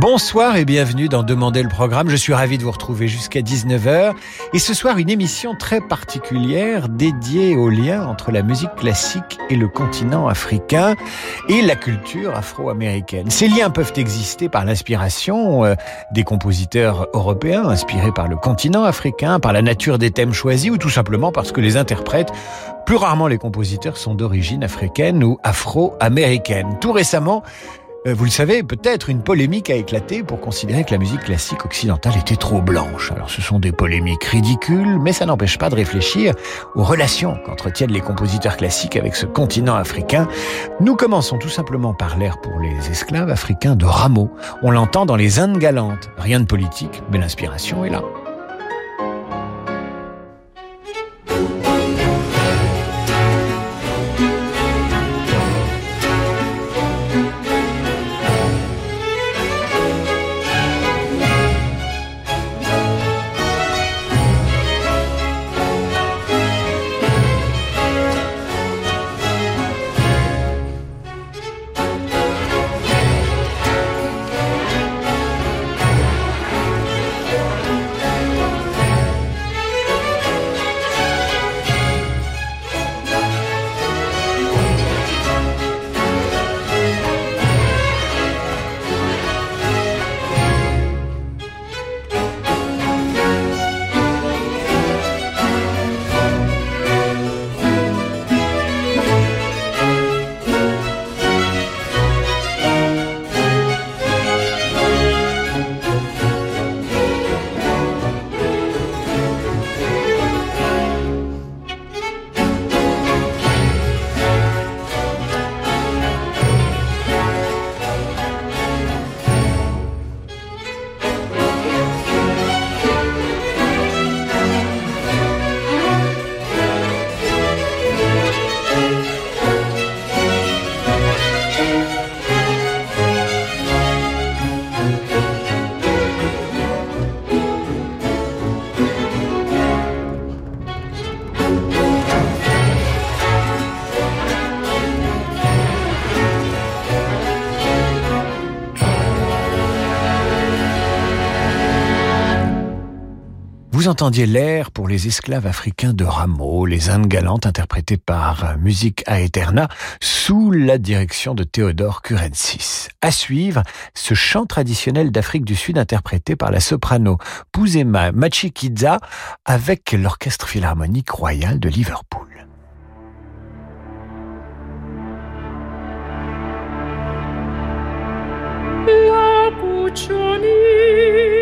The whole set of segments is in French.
Bonsoir et bienvenue dans Demander le programme. Je suis ravi de vous retrouver jusqu'à 19h. Et ce soir, une émission très particulière dédiée au lien entre la musique classique et le continent africain et la culture afro-américaine. Ces liens peuvent exister par l'inspiration euh, des compositeurs européens inspirés par le continent africain, par la nature des thèmes choisis ou tout simplement parce que les interprètes plus rarement les compositeurs sont d'origine africaine ou afro-américaine. Tout récemment, vous le savez, peut-être une polémique a éclaté pour considérer que la musique classique occidentale était trop blanche. Alors ce sont des polémiques ridicules, mais ça n'empêche pas de réfléchir aux relations qu'entretiennent les compositeurs classiques avec ce continent africain. Nous commençons tout simplement par l'air pour les esclaves africains de Rameau. On l'entend dans les Indes galantes. Rien de politique, mais l'inspiration est là. entendiez l'air pour les esclaves africains de Rameau, les Indes galantes interprétées par euh, Musique Aeterna sous la direction de Théodore Curensis. À suivre, ce chant traditionnel d'Afrique du Sud interprété par la soprano Puzema Machikidza avec l'Orchestre Philharmonique Royal de Liverpool. La Puccioni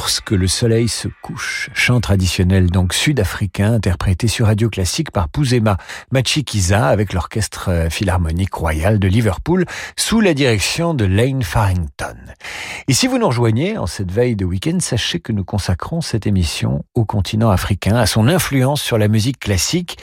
Lorsque le soleil se couche, chant traditionnel donc sud-africain interprété sur Radio Classique par Pouzema Machikiza avec l'orchestre euh, philharmonique royal de Liverpool sous la direction de Lane Farrington. Et si vous nous rejoignez en cette veille de week-end, sachez que nous consacrons cette émission au continent africain, à son influence sur la musique classique.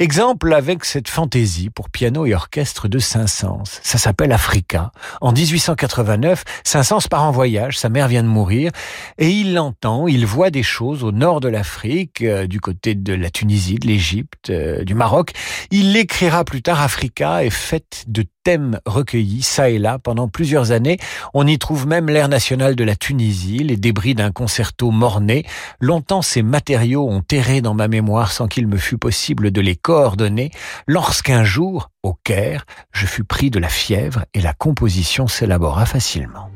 Exemple avec cette fantaisie pour piano et orchestre de Saint-Saëns. Ça s'appelle Africa. En 1889, Saint-Saëns part en voyage, sa mère vient de mourir et il l'entend, il voit des choses au nord de l'Afrique, euh, du côté de la Tunisie, de l'Égypte, euh, du Maroc. Il l'écrira plus tard, Africa est faite de thèmes recueillis ça et là pendant plusieurs années. On y trouve même l'air national de la Tunisie, les débris d'un concerto morné. Longtemps ces matériaux ont erré dans ma mémoire sans qu'il me fût possible de les coordonner, lorsqu'un jour, au Caire, je fus pris de la fièvre et la composition s'élabora facilement.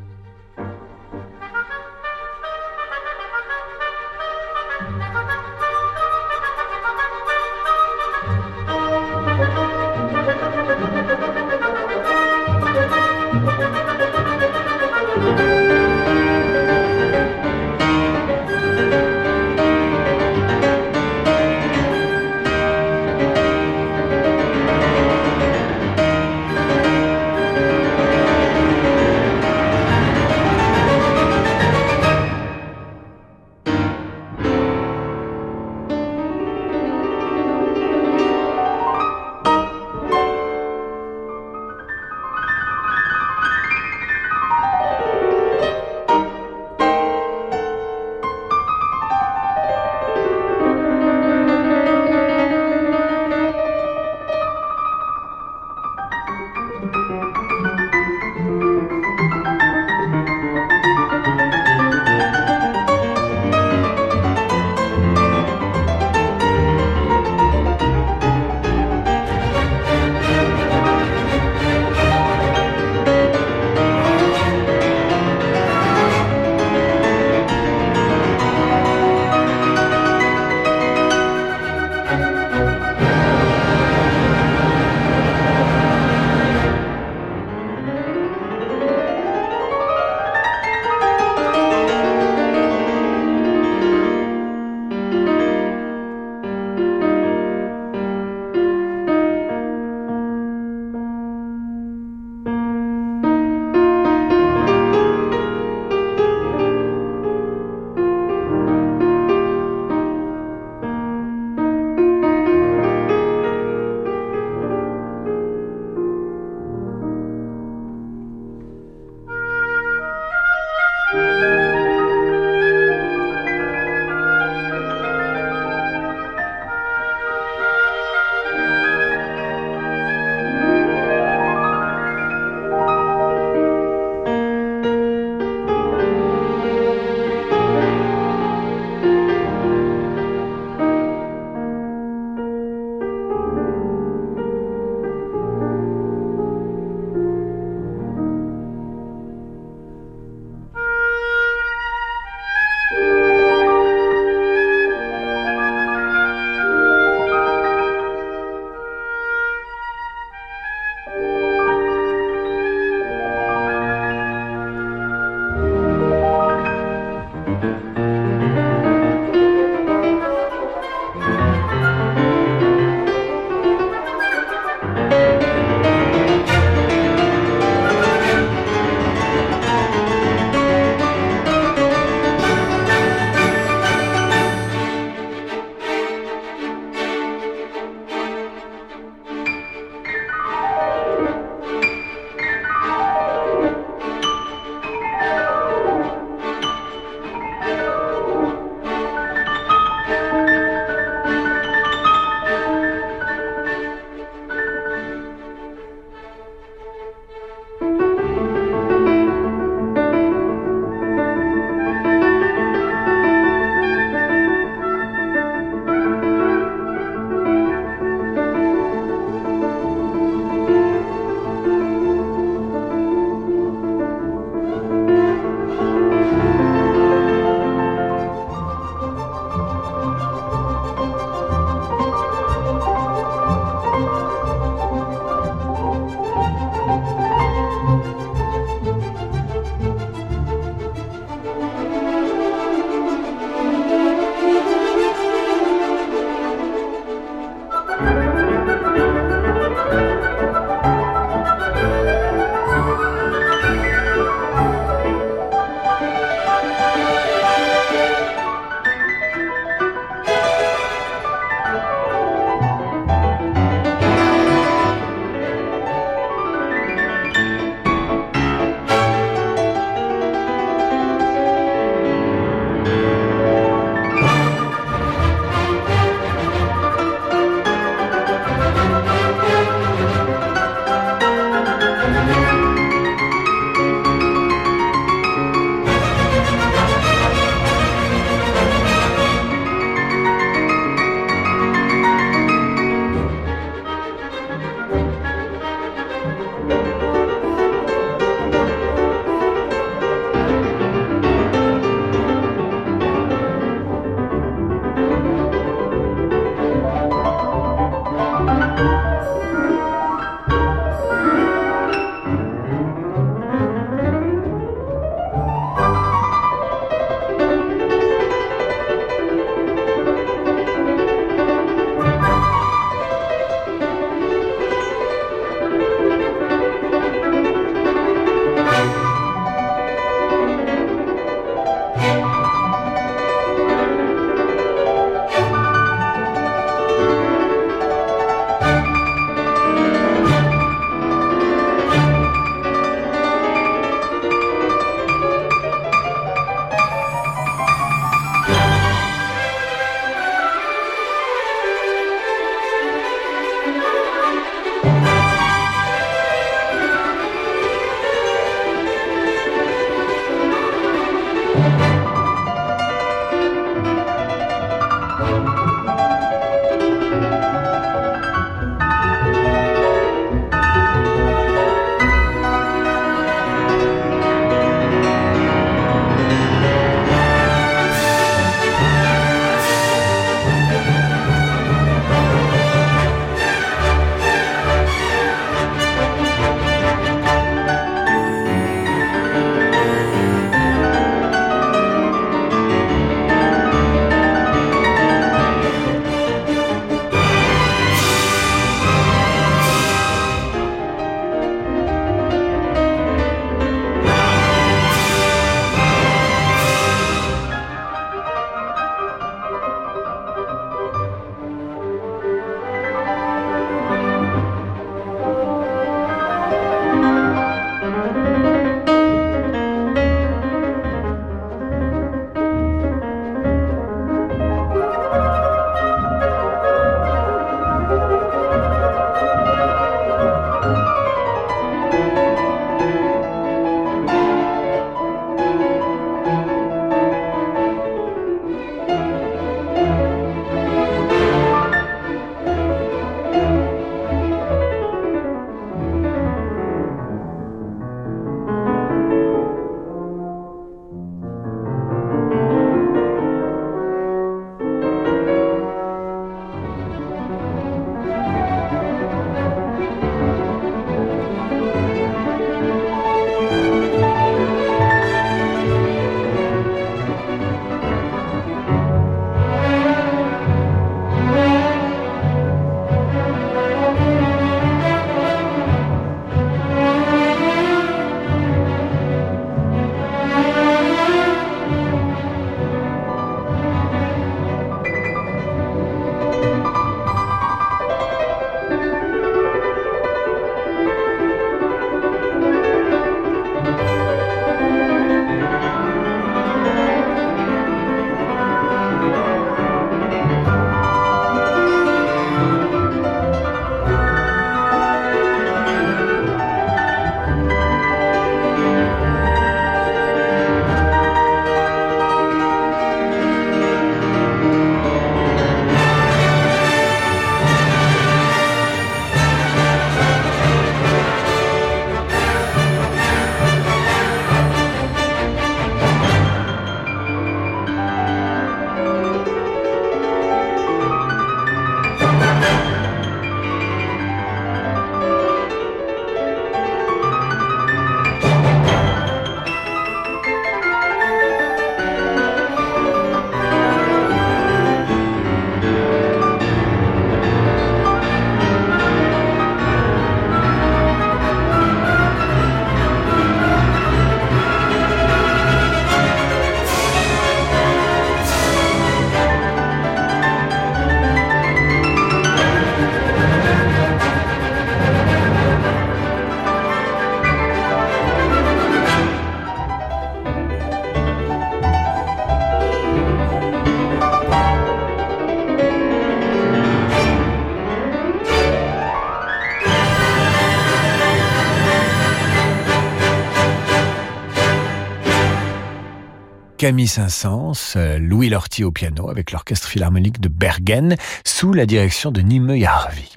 Camille Saint-Saëns, euh, Louis Lortie au piano avec l'orchestre philharmonique de Bergen sous la direction de Nimue Yarvi.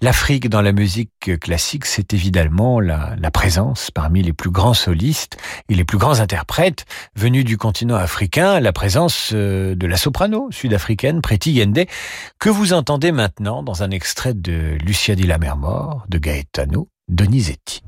L'Afrique dans la musique classique, c'est évidemment la, la, présence parmi les plus grands solistes et les plus grands interprètes venus du continent africain, la présence euh, de la soprano sud-africaine Preti Yende, que vous entendez maintenant dans un extrait de Lucia di Lammermoor de Gaetano Donizetti.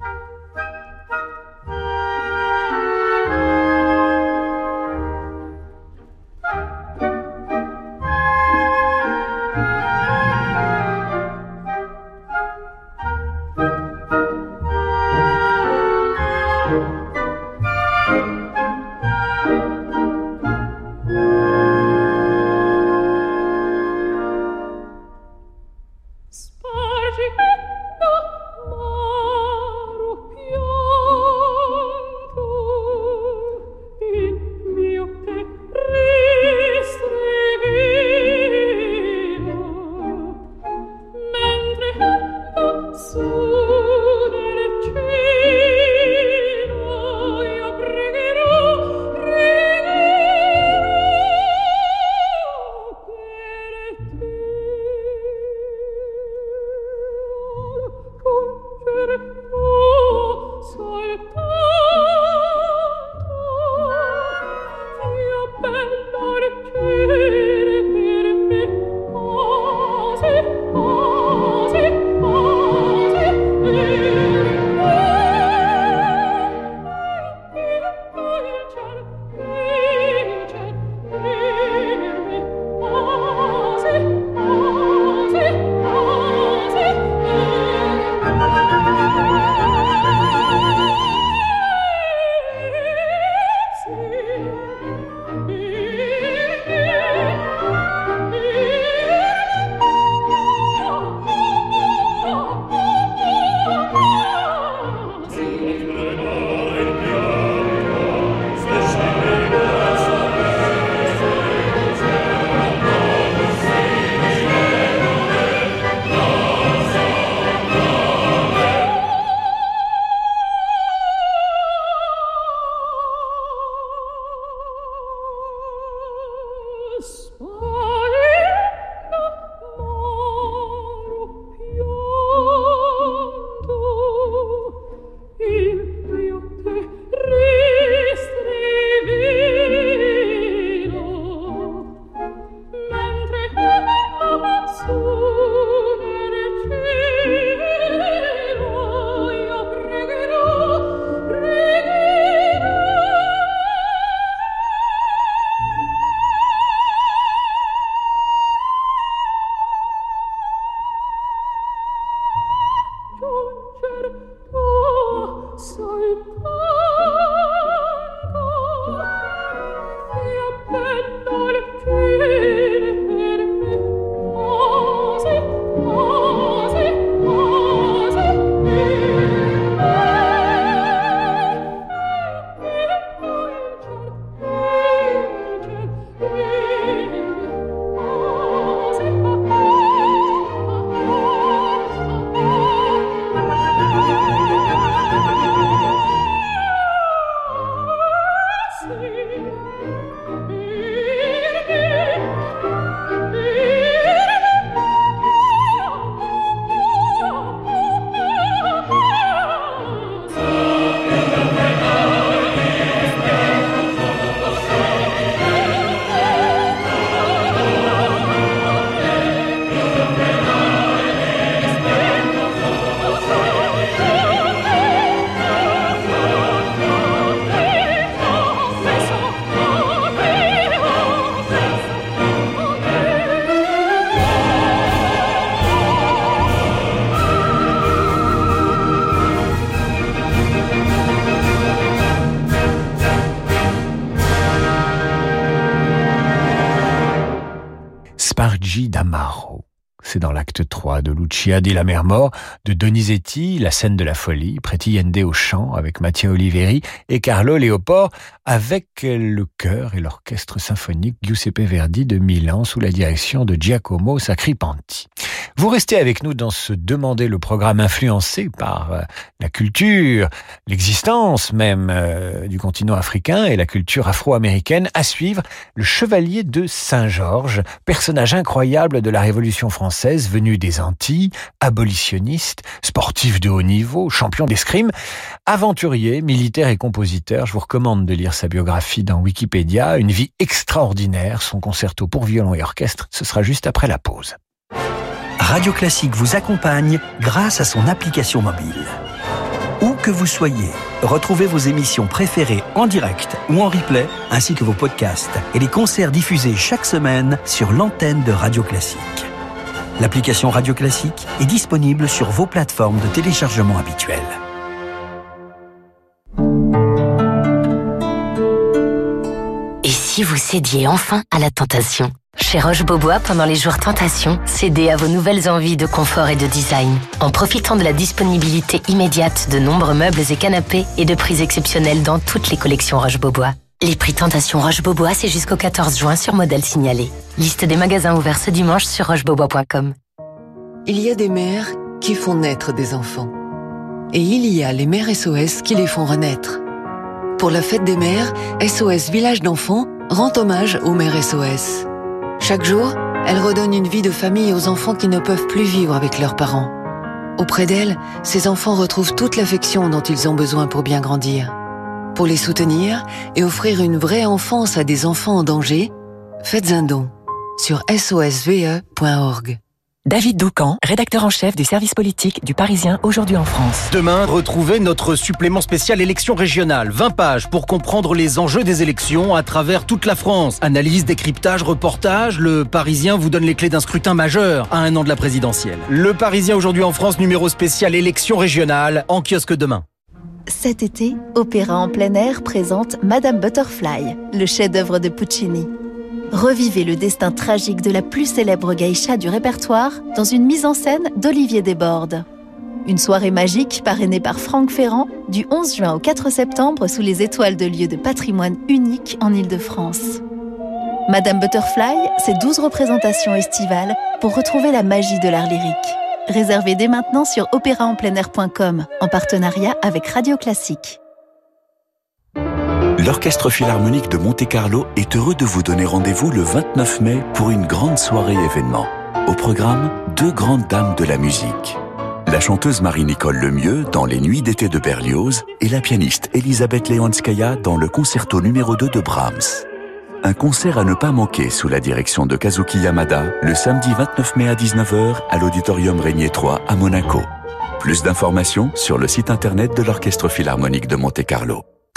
3 de Lucia di la mer mort, de Donizetti, La scène de la folie, Yende au chant avec Mattia Oliveri et Carlo Leoport avec le chœur et l'orchestre symphonique Giuseppe Verdi de Milan sous la direction de Giacomo Sacripanti. Vous restez avec nous dans ce Demander le programme influencé par euh, la culture, l'existence même euh, du continent africain et la culture afro-américaine. À suivre, le chevalier de Saint-Georges, personnage incroyable de la Révolution française venu des Antilles, abolitionniste, sportif de haut niveau, champion d'escrime, aventurier, militaire et compositeur. Je vous recommande de lire sa biographie dans Wikipédia. Une vie extraordinaire, son concerto pour violon et orchestre. Ce sera juste après la pause. Radio Classique vous accompagne grâce à son application mobile. Où que vous soyez, retrouvez vos émissions préférées en direct ou en replay, ainsi que vos podcasts et les concerts diffusés chaque semaine sur l'antenne de Radio Classique. L'application Radio Classique est disponible sur vos plateformes de téléchargement habituelles. Et si vous cédiez enfin à la tentation? Chez Roche-Beaubois, pendant les jours Tentation, cédez à vos nouvelles envies de confort et de design. En profitant de la disponibilité immédiate de nombreux meubles et canapés et de prix exceptionnels dans toutes les collections Roche-Beaubois. Les prix Tentation Roche-Beaubois, c'est jusqu'au 14 juin sur modèle signalé. Liste des magasins ouverts ce dimanche sur rochebeaubois.com. Il y a des mères qui font naître des enfants. Et il y a les mères SOS qui les font renaître. Pour la fête des mères, SOS Village d'enfants rend hommage aux mères SOS. Chaque jour, elle redonne une vie de famille aux enfants qui ne peuvent plus vivre avec leurs parents. Auprès d'elle, ces enfants retrouvent toute l'affection dont ils ont besoin pour bien grandir. Pour les soutenir et offrir une vraie enfance à des enfants en danger, faites un don sur sosve.org. David Doucan, rédacteur en chef du service politique du Parisien aujourd'hui en France. Demain, retrouvez notre supplément spécial élection régionale. 20 pages pour comprendre les enjeux des élections à travers toute la France. Analyse, décryptage, reportage. Le Parisien vous donne les clés d'un scrutin majeur à un an de la présidentielle. Le Parisien aujourd'hui en France, numéro spécial élection régionale, en kiosque demain. Cet été, Opéra en plein air présente Madame Butterfly, le chef-d'œuvre de Puccini. Revivez le destin tragique de la plus célèbre geisha du répertoire dans une mise en scène d'Olivier Desbordes. Une soirée magique parrainée par Franck Ferrand du 11 juin au 4 septembre sous les étoiles de lieux de patrimoine unique en Ile-de-France. Madame Butterfly, c'est 12 représentations estivales pour retrouver la magie de l'art lyrique. Réservez dès maintenant sur opéraenpleinair.com en partenariat avec Radio Classique. L'Orchestre Philharmonique de Monte-Carlo est heureux de vous donner rendez-vous le 29 mai pour une grande soirée événement. Au programme, deux grandes dames de la musique. La chanteuse Marie-Nicole Lemieux dans Les Nuits d'été de Berlioz et la pianiste Elisabeth Leonskaya dans le concerto numéro 2 de Brahms. Un concert à ne pas manquer sous la direction de Kazuki Yamada le samedi 29 mai à 19h à l'Auditorium Régnier 3 à Monaco. Plus d'informations sur le site internet de l'Orchestre Philharmonique de Monte-Carlo.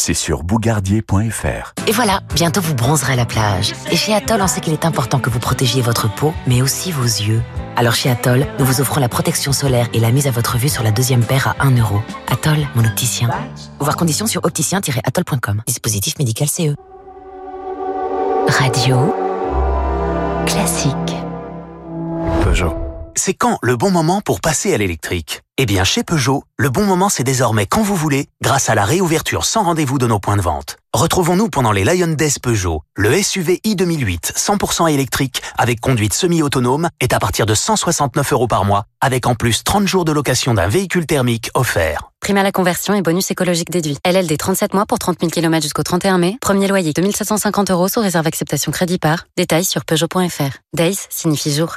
c'est sur bougardier.fr. Et voilà, bientôt vous bronzerez à la plage. Et chez Atoll, on sait qu'il est important que vous protégiez votre peau, mais aussi vos yeux. Alors chez Atoll, nous vous offrons la protection solaire et la mise à votre vue sur la deuxième paire à 1 euro. Atoll, mon opticien. Voir conditions sur opticien-atoll.com. Dispositif médical CE. Radio classique. Peugeot. C'est quand le bon moment pour passer à l'électrique? Eh bien, chez Peugeot, le bon moment c'est désormais quand vous voulez, grâce à la réouverture sans rendez-vous de nos points de vente. Retrouvons-nous pendant les Lion Days Peugeot. Le SUV i 2008, 100% électrique, avec conduite semi-autonome, est à partir de 169 euros par mois, avec en plus 30 jours de location d'un véhicule thermique offert. Prime à la conversion et bonus écologique déduit. LLD 37 mois pour 30 000 km jusqu'au 31 mai. Premier loyer 2750 euros sous réserve acceptation crédit par. Détails sur Peugeot.fr. Days signifie jour.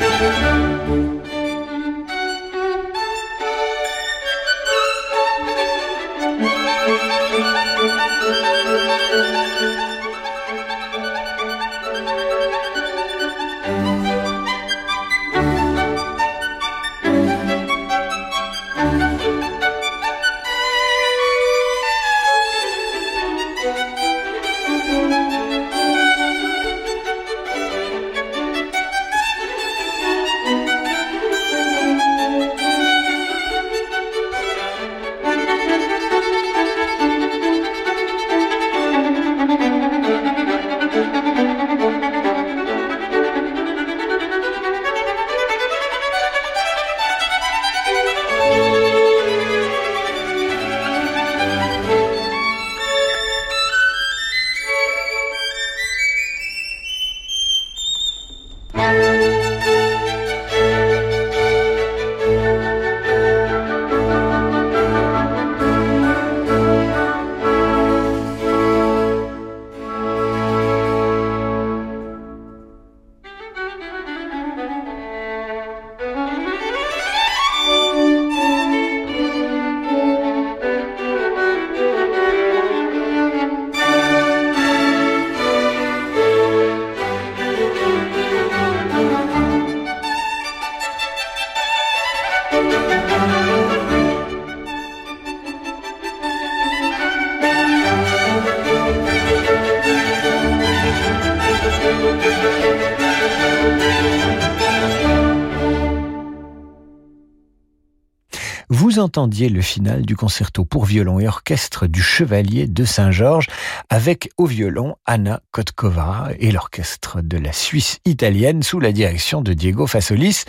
Música vous entendiez le final du concerto pour violon et orchestre du Chevalier de Saint-Georges avec au violon Anna Kotkova et l'orchestre de la Suisse italienne sous la direction de Diego Fasolis.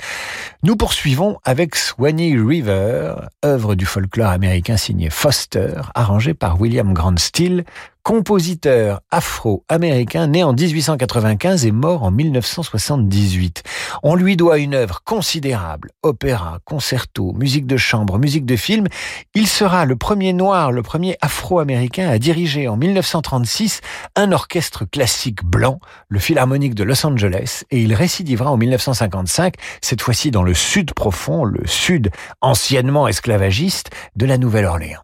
Nous poursuivons avec Swanee River, œuvre du folklore américain signé Foster, arrangé par William Grant Steele, compositeur afro-américain né en 1895 et mort en 1978. On lui doit une œuvre considérable, opéra, concerto, musique de chambre, musique de film. Il sera le premier noir, le premier afro-américain à diriger en 1936 un orchestre classique blanc, le Philharmonique de Los Angeles, et il récidivera en 1955, cette fois-ci dans le sud profond, le sud anciennement esclavagiste de la Nouvelle-Orléans.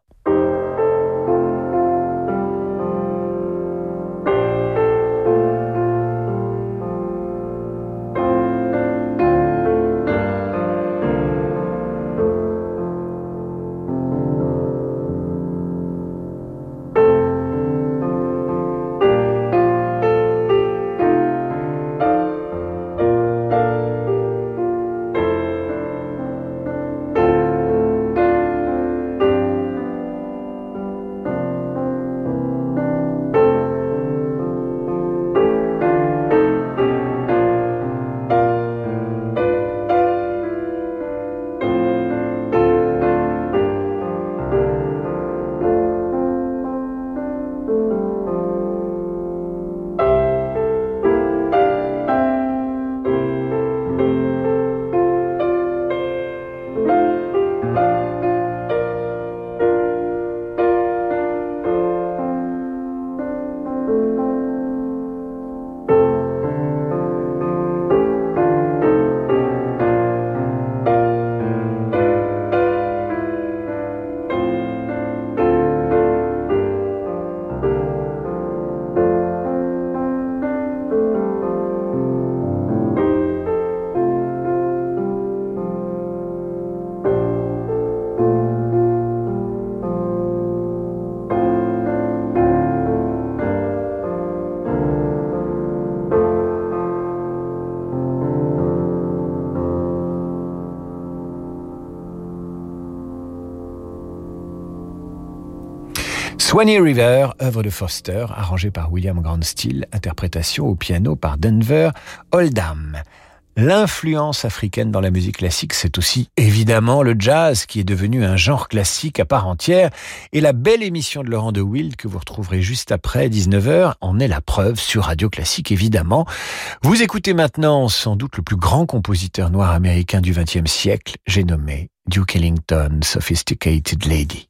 Swanee River, œuvre de Foster, arrangée par William Grant Steele, interprétation au piano par Denver Oldham. L'influence africaine dans la musique classique, c'est aussi évidemment le jazz qui est devenu un genre classique à part entière et la belle émission de Laurent de Wild que vous retrouverez juste après 19h en est la preuve sur Radio Classique évidemment. Vous écoutez maintenant sans doute le plus grand compositeur noir américain du XXe siècle, j'ai nommé Duke Ellington, Sophisticated Lady.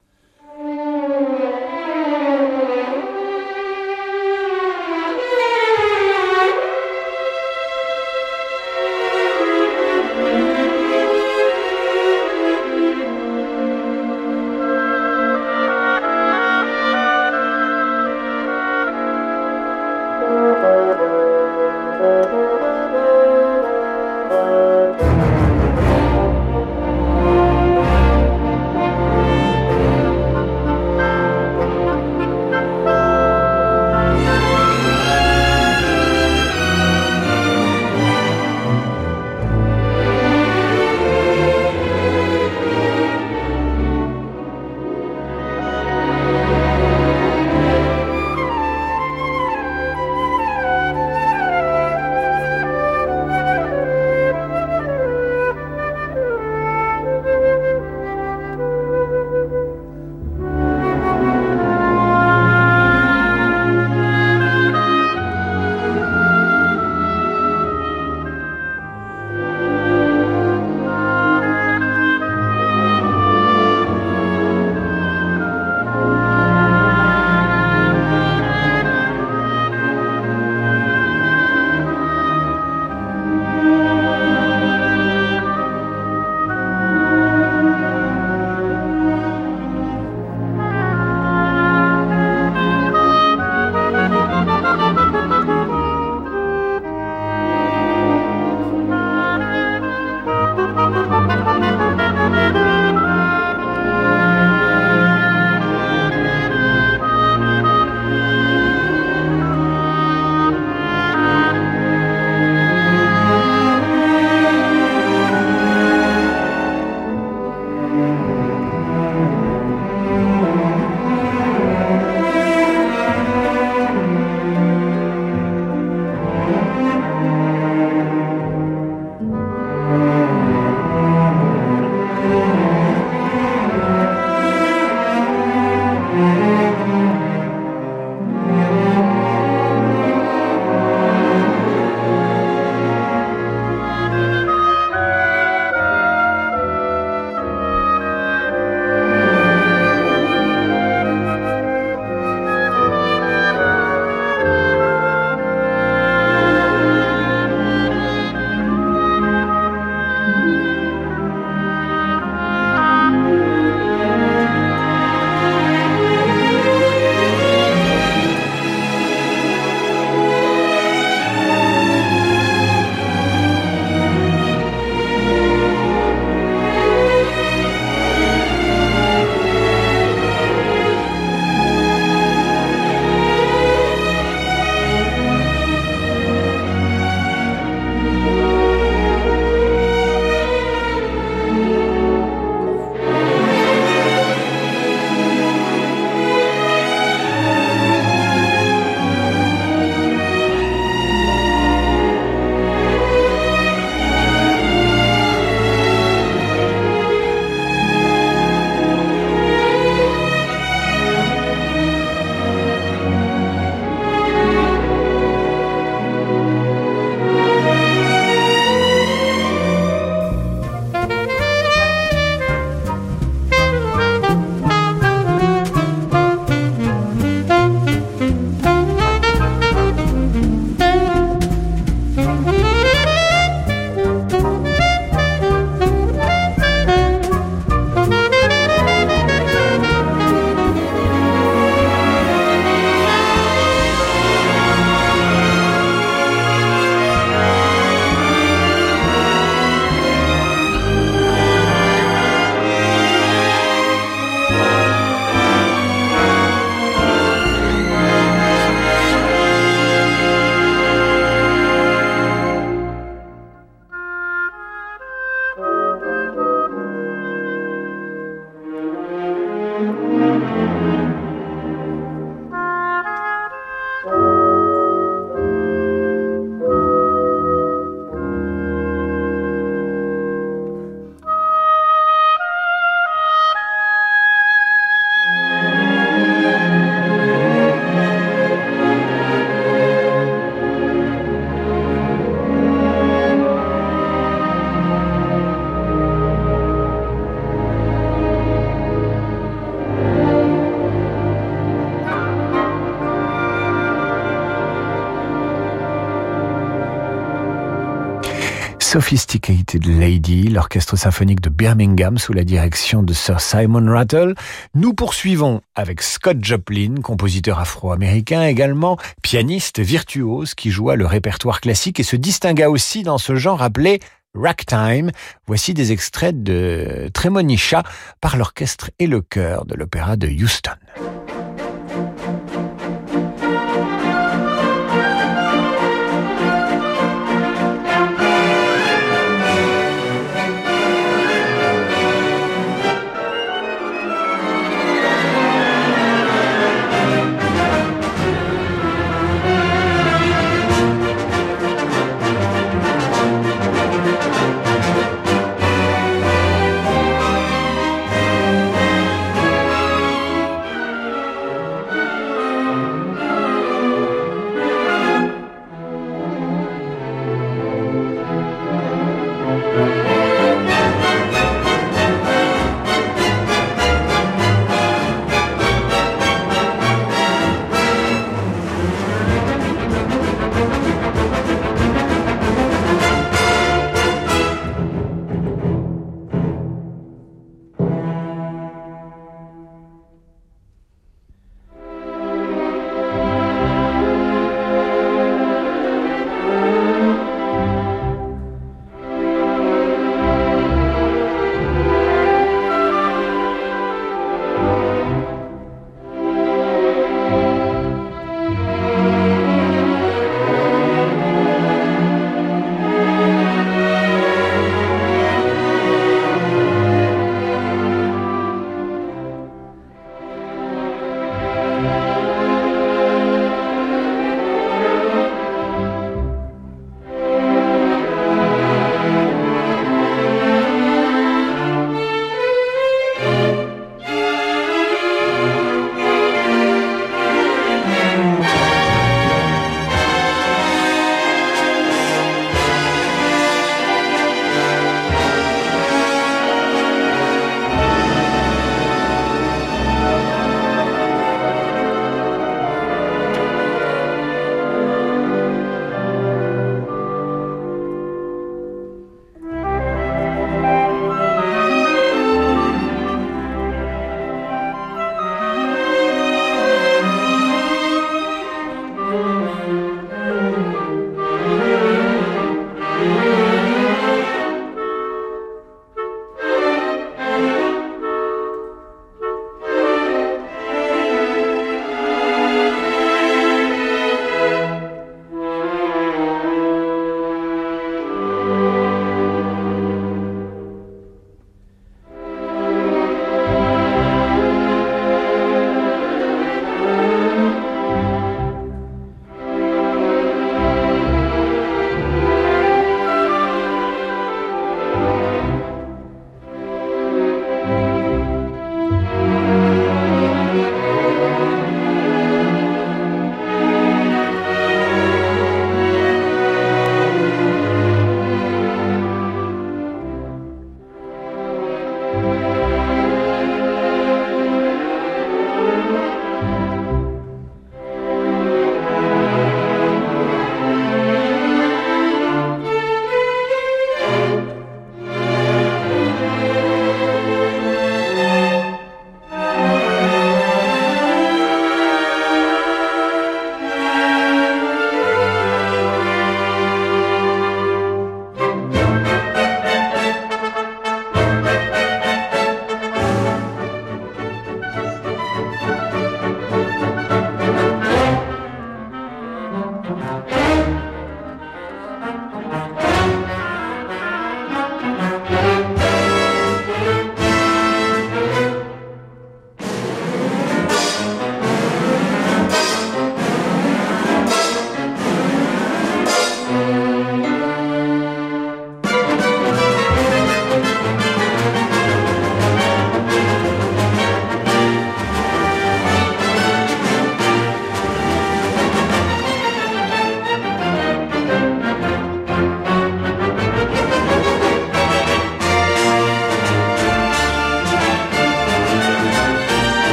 Sophisticated Lady, l'orchestre symphonique de Birmingham sous la direction de Sir Simon Rattle. Nous poursuivons avec Scott Joplin, compositeur afro-américain également, pianiste virtuose qui joua le répertoire classique et se distingua aussi dans ce genre appelé ragtime. Voici des extraits de Tremonisha par l'orchestre et le chœur de l'opéra de Houston.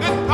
哎。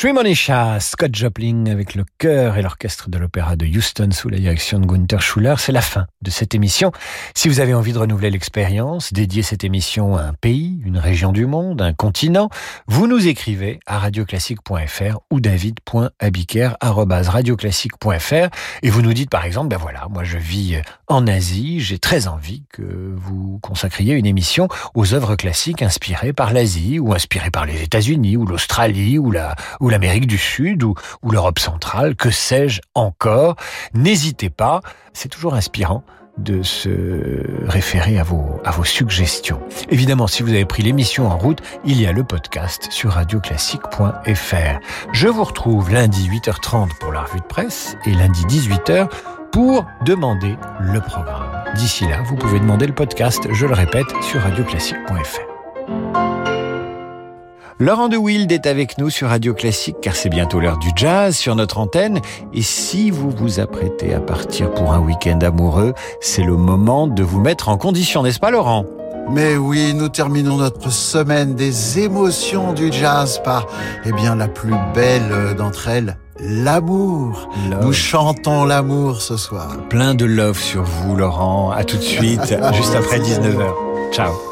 Tremonisha, Scott Joplin avec le chœur et l'orchestre de l'opéra de Houston sous la direction de Gunther Schuller. C'est la fin de cette émission. Si vous avez envie de renouveler l'expérience, dédier cette émission à un pays, une région du monde, un continent, vous nous écrivez à radioclassique.fr ou david.abiker.radioclassique.fr et vous nous dites par exemple, ben voilà, moi je vis en Asie, j'ai très envie que vous consacriez une émission aux œuvres classiques inspirées par l'Asie ou inspirées par les États-Unis ou l'Australie ou la, l'Amérique du Sud ou, ou l'Europe centrale, que sais-je encore. N'hésitez pas, c'est toujours inspirant de se référer à vos, à vos suggestions. Évidemment, si vous avez pris l'émission en route, il y a le podcast sur radioclassique.fr. Je vous retrouve lundi 8h30 pour la revue de presse et lundi 18h pour demander le programme. D'ici là, vous pouvez demander le podcast, je le répète, sur radioclassique.fr. Laurent de Wild est avec nous sur Radio Classique car c'est bientôt l'heure du jazz sur notre antenne. Et si vous vous apprêtez à partir pour un week-end amoureux, c'est le moment de vous mettre en condition, n'est-ce pas Laurent? Mais oui, nous terminons notre semaine des émotions du jazz par, eh bien, la plus belle d'entre elles, l'amour. Nous chantons l'amour ce soir. Plein de love sur vous, Laurent. À tout de suite, juste après 19h. Ciao.